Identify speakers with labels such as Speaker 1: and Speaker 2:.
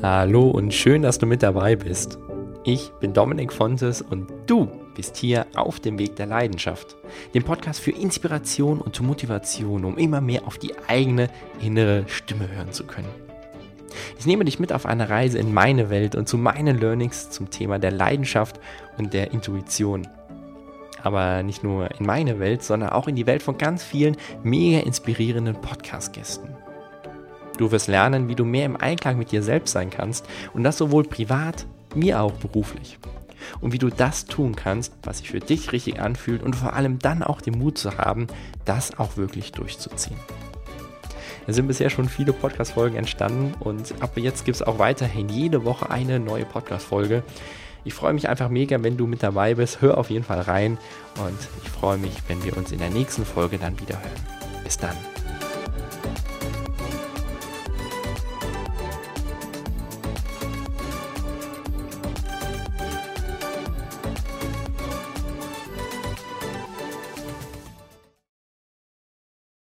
Speaker 1: Hallo und schön, dass du mit dabei bist. Ich bin Dominik Fontes und du bist hier auf dem Weg der Leidenschaft, dem Podcast für Inspiration und Motivation, um immer mehr auf die eigene innere Stimme hören zu können. Ich nehme dich mit auf eine Reise in meine Welt und zu meinen Learnings zum Thema der Leidenschaft und der Intuition. Aber nicht nur in meine Welt, sondern auch in die Welt von ganz vielen mega inspirierenden Podcast-Gästen. Du wirst lernen, wie du mehr im Einklang mit dir selbst sein kannst und das sowohl privat, mir auch beruflich. Und wie du das tun kannst, was sich für dich richtig anfühlt und vor allem dann auch den Mut zu haben, das auch wirklich durchzuziehen. Es sind bisher schon viele Podcast-Folgen entstanden und ab jetzt gibt es auch weiterhin jede Woche eine neue Podcast-Folge. Ich freue mich einfach mega, wenn du mit dabei bist. Hör auf jeden Fall rein und ich freue mich, wenn wir uns in der nächsten Folge dann wieder hören. Bis dann.